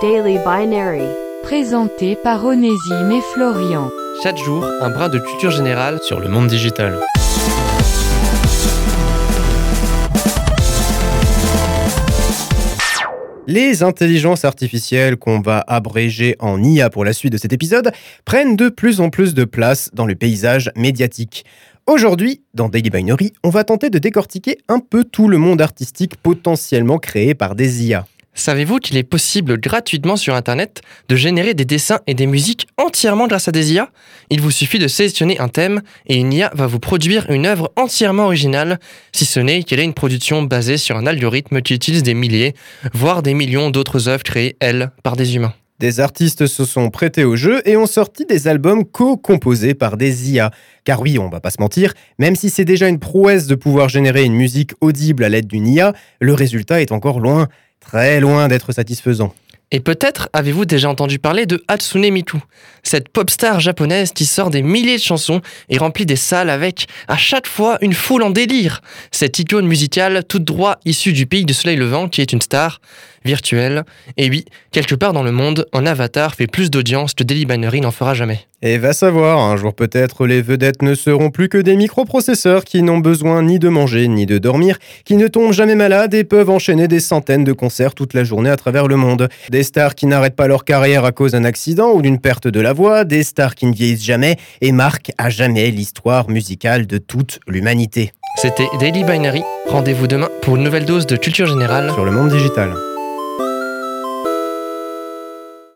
Daily Binary. Présenté par Onésime et Florian. Chaque jour, un brin de culture générale sur le monde digital. Les intelligences artificielles qu'on va abréger en IA pour la suite de cet épisode prennent de plus en plus de place dans le paysage médiatique. Aujourd'hui, dans Daily Binary, on va tenter de décortiquer un peu tout le monde artistique potentiellement créé par des IA. Savez-vous qu'il est possible gratuitement sur Internet de générer des dessins et des musiques entièrement grâce à des IA Il vous suffit de sélectionner un thème et une IA va vous produire une œuvre entièrement originale, si ce n'est qu'elle est une production basée sur un algorithme qui utilise des milliers, voire des millions d'autres œuvres créées, elles, par des humains. Des artistes se sont prêtés au jeu et ont sorti des albums co-composés par des IA. Car oui, on va pas se mentir, même si c'est déjà une prouesse de pouvoir générer une musique audible à l'aide d'une IA, le résultat est encore loin très loin d'être satisfaisant. Et peut-être avez-vous déjà entendu parler de Hatsune Miku, cette pop star japonaise qui sort des milliers de chansons et remplit des salles avec, à chaque fois, une foule en délire. Cette icône musicale, toute droit issue du pays de soleil levant, qui est une star virtuelle. Et oui, quelque part dans le monde, un avatar fait plus d'audience que Daily Binary n'en fera jamais. Et va savoir, un jour peut-être, les vedettes ne seront plus que des microprocesseurs qui n'ont besoin ni de manger ni de dormir, qui ne tombent jamais malades et peuvent enchaîner des centaines de concerts toute la journée à travers le monde. Des stars qui n'arrêtent pas leur carrière à cause d'un accident ou d'une perte de la voix, des stars qui ne vieillissent jamais et marquent à jamais l'histoire musicale de toute l'humanité. C'était Daily Binary. Rendez-vous demain pour une nouvelle dose de culture générale sur le monde digital.